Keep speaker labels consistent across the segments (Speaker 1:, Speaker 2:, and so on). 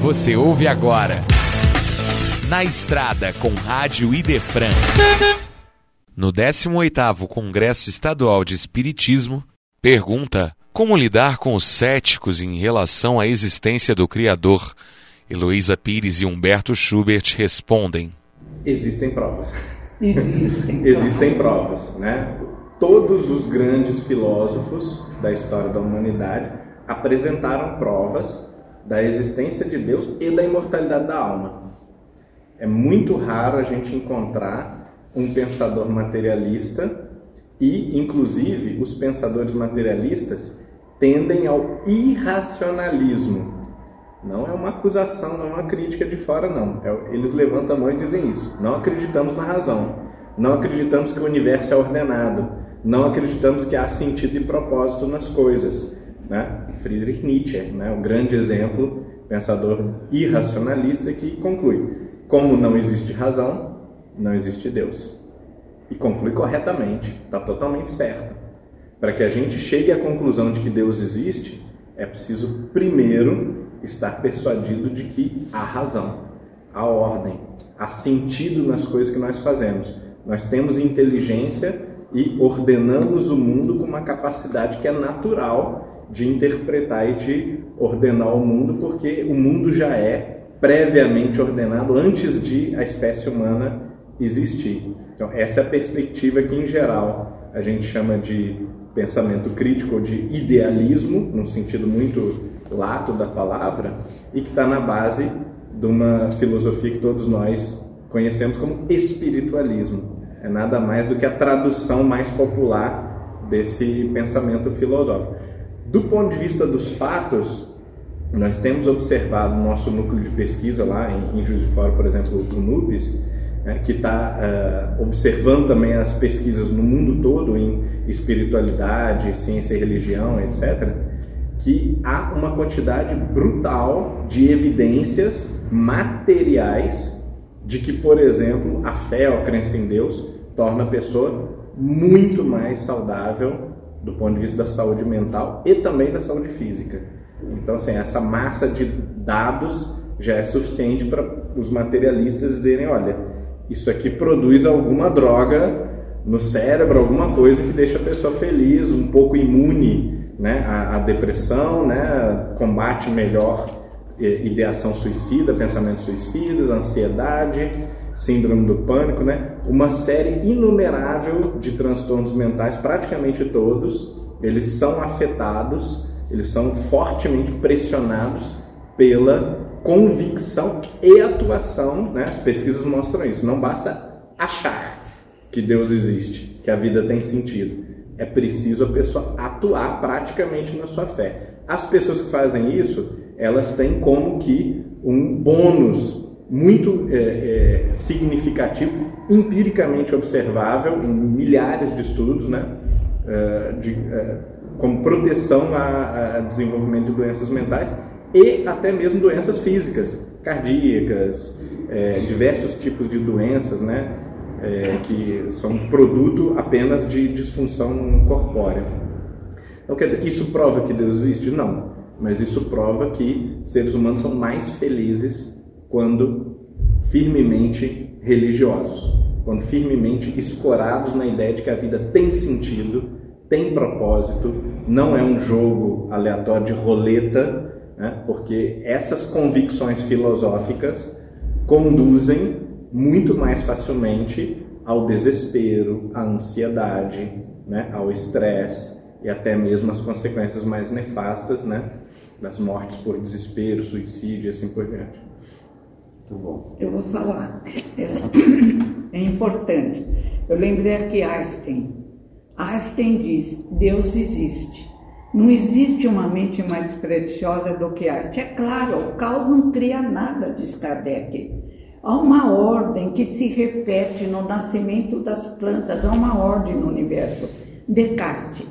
Speaker 1: Você ouve agora. Na Estrada com Rádio Idefran. No 18º Congresso Estadual de Espiritismo, pergunta como lidar com os céticos em relação à existência do Criador. Heloísa Pires e Humberto Schubert respondem.
Speaker 2: Existem provas.
Speaker 3: Existem.
Speaker 2: Existem provas, né? Todos os grandes filósofos da história da humanidade apresentaram provas da existência de Deus e da imortalidade da alma. É muito raro a gente encontrar um pensador materialista e, inclusive, os pensadores materialistas tendem ao irracionalismo. Não é uma acusação, não é uma crítica de fora, não. É, eles levantam a mão e dizem isso. Não acreditamos na razão. Não acreditamos que o universo é ordenado. Não acreditamos que há sentido e propósito nas coisas. Né? Friedrich Nietzsche, né? o grande exemplo, pensador irracionalista que conclui: como não existe razão, não existe Deus. E conclui corretamente, está totalmente certo. Para que a gente chegue à conclusão de que Deus existe, é preciso primeiro estar persuadido de que há razão, há ordem, há sentido nas coisas que nós fazemos. Nós temos inteligência e ordenamos o mundo com uma capacidade que é natural de interpretar e de ordenar o mundo, porque o mundo já é previamente ordenado antes de a espécie humana existir. Então, essa é a perspectiva que, em geral, a gente chama de pensamento crítico ou de idealismo, num sentido muito lato da palavra, e que está na base de uma filosofia que todos nós conhecemos como espiritualismo. É nada mais do que a tradução mais popular desse pensamento filosófico. Do ponto de vista dos fatos, nós temos observado no nosso núcleo de pesquisa lá em, em Juiz de Fora, por exemplo, o NUPES, né, que está uh, eh, observando também as pesquisas no mundo todo em espiritualidade, ciência e religião, etc., que há uma quantidade brutal de evidências materiais de que, por exemplo, a fé ou a crença em Deus torna a pessoa muito mais saudável do ponto de vista da saúde mental e também da saúde física. Então, assim, essa massa de dados já é suficiente para os materialistas dizerem, olha, isso aqui produz alguma droga no cérebro, alguma coisa que deixa a pessoa feliz, um pouco imune né, à, à depressão, né, combate melhor ideação suicida, pensamentos suicidas, ansiedade, síndrome do pânico, né? Uma série inumerável de transtornos mentais, praticamente todos, eles são afetados, eles são fortemente pressionados pela convicção e atuação, né? As pesquisas mostram isso. Não basta achar que Deus existe, que a vida tem sentido. É preciso a pessoa atuar praticamente na sua fé. As pessoas que fazem isso, elas têm como que um bônus muito é, é, significativo, empiricamente observável em milhares de estudos, né, é, de, é, como proteção a, a, desenvolvimento de doenças mentais e até mesmo doenças físicas, cardíacas, é, diversos tipos de doenças, né, é, que são produto apenas de disfunção corpórea. Então, quer dizer, isso prova que Deus existe? Não, mas isso prova que seres humanos são mais felizes quando firmemente religiosos, quando firmemente escorados na ideia de que a vida tem sentido, tem propósito, não é um jogo aleatório de roleta, né? porque essas convicções filosóficas conduzem muito mais facilmente ao desespero, à ansiedade, né? ao estresse e até mesmo as consequências mais nefastas, né? Das mortes por desespero, suicídio e assim por diante.
Speaker 3: Muito bom. Eu vou falar. É importante. Eu lembrei aqui Einstein. Einstein diz: Deus existe. Não existe uma mente mais preciosa do que Einstein. É claro, o caos não cria nada, diz Kardec. Há uma ordem que se repete no nascimento das plantas, há uma ordem no universo. Descartes.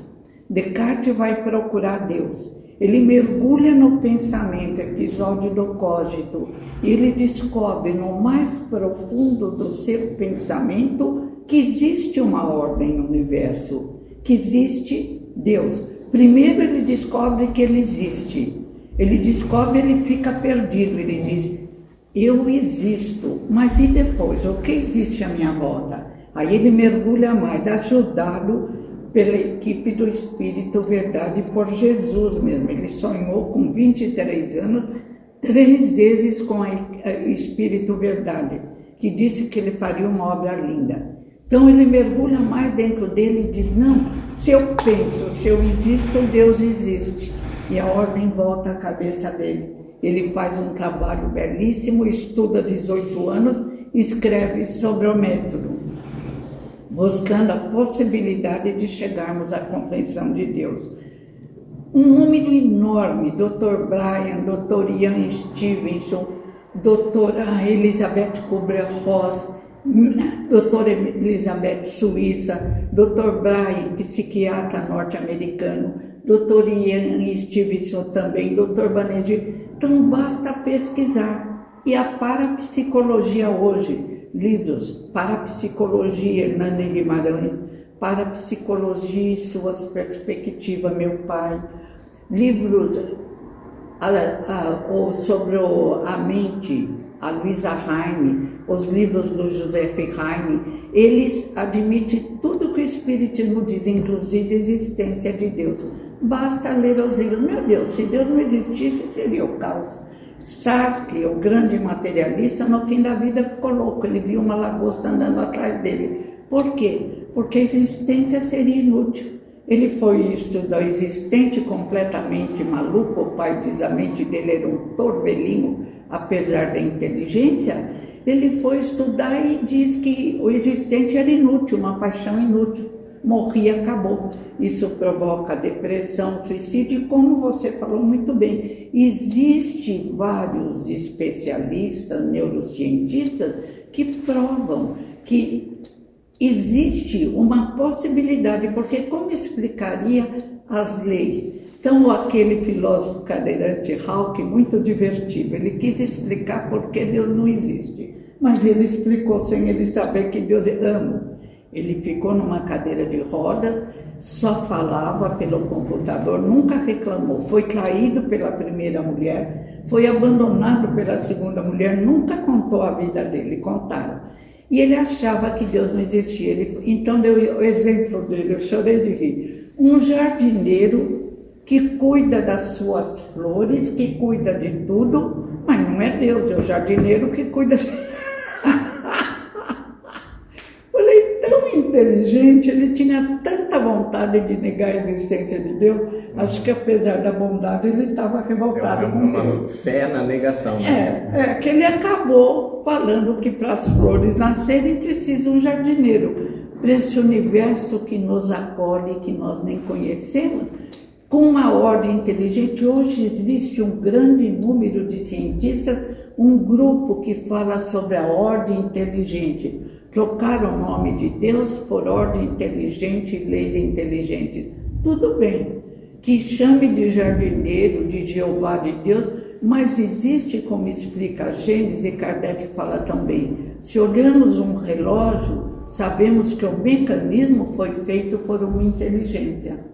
Speaker 3: Descartes vai procurar Deus. Ele mergulha no pensamento, episódio do cogito, e ele descobre no mais profundo do seu pensamento que existe uma ordem no universo, que existe Deus. Primeiro ele descobre que ele existe. Ele descobre, ele fica perdido. Ele diz: Eu existo, mas e depois? O que existe à minha volta? Aí ele mergulha mais, ajudado pela equipe do Espírito Verdade por Jesus mesmo. Ele sonhou com 23 anos, três vezes com o Espírito Verdade, que disse que ele faria uma obra linda. Então ele mergulha mais dentro dele e diz: Não, se eu penso, se eu existo, Deus existe. E a ordem volta à cabeça dele. Ele faz um trabalho belíssimo, estuda 18 anos, escreve sobre o método, buscando a possibilidade de chegarmos à compreensão de Deus. Um número enorme, Dr. Brian, Dr. Ian Stevenson, doutora Elizabeth Kubler-Ross, doutora Elizabeth Suíça, doutor Brian, psiquiatra norte-americano, doutor Ian Stevenson também, doutor Banerjee. Então basta pesquisar. E a parapsicologia hoje, livros, Parapsicologia, Hernani Guimarães, Parapsicologia e suas perspectivas, meu pai, livros a, a, sobre a mente, a Luisa Heine, os livros do José Heine, eles admitem tudo que o Espiritismo diz, inclusive a existência de Deus. Basta ler os livros. Meu Deus, se Deus não existisse, seria o caos. Sartre, o grande materialista, no fim da vida ficou louco. Ele viu uma lagosta andando atrás dele. Por quê? Porque a existência seria inútil. Ele foi estudar existente completamente maluco, o pai diz a mente dele era um torvelinho, apesar da inteligência. Ele foi estudar e diz que o existente era inútil, uma paixão inútil. Morria, acabou. Isso provoca depressão, suicídio, e como você falou muito bem, existe vários especialistas, neurocientistas, que provam que existe uma possibilidade, porque como explicaria as leis? Então, aquele filósofo cadeirante Hawking, muito divertido, ele quis explicar por que Deus não existe, mas ele explicou sem ele saber que Deus ama. Ele ficou numa cadeira de rodas, só falava pelo computador, nunca reclamou. Foi traído pela primeira mulher, foi abandonado pela segunda mulher, nunca contou a vida dele, contaram. E ele achava que Deus não existia. Ele, então deu o exemplo dele, eu chorei de rir. Um jardineiro que cuida das suas flores, que cuida de tudo, mas não é Deus, é o jardineiro que cuida. Falei, inteligente, ele tinha tanta vontade de negar a existência de Deus, acho que apesar da bondade ele estava revoltado é
Speaker 2: uma,
Speaker 3: com
Speaker 2: Deus. fé na negação.
Speaker 3: Né? É, é, que ele acabou falando que para as flores nascerem precisa um jardineiro. Para esse universo que nos acolhe, que nós nem conhecemos, com uma ordem inteligente, hoje existe um grande número de cientistas, um grupo que fala sobre a ordem inteligente. Trocaram o nome de Deus por ordem inteligente e leis inteligentes. Tudo bem, que chame de jardineiro, de Jeová de Deus, mas existe, como explica Gênesis e Kardec fala também, se olhamos um relógio, sabemos que o mecanismo foi feito por uma inteligência.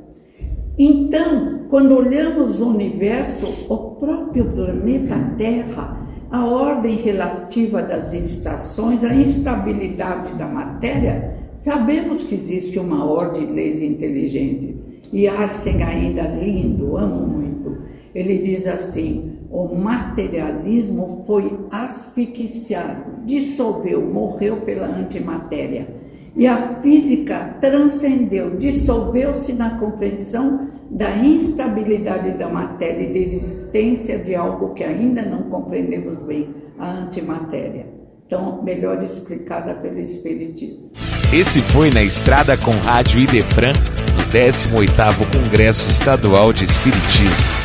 Speaker 3: Então, quando olhamos o universo, o próprio planeta Terra, a ordem relativa das estações, a instabilidade da matéria, sabemos que existe uma ordem de leis inteligentes. E Einstein ainda lindo, amo muito. Ele diz assim: o materialismo foi asfixiado, dissolveu, morreu pela antimatéria. E a física transcendeu, dissolveu-se na compreensão da instabilidade da matéria e da existência de algo que ainda não compreendemos bem, a antimatéria. Então, melhor explicada pelo Espiritismo.
Speaker 1: Esse foi Na Estrada com Rádio Idefran, no 18º Congresso Estadual de Espiritismo.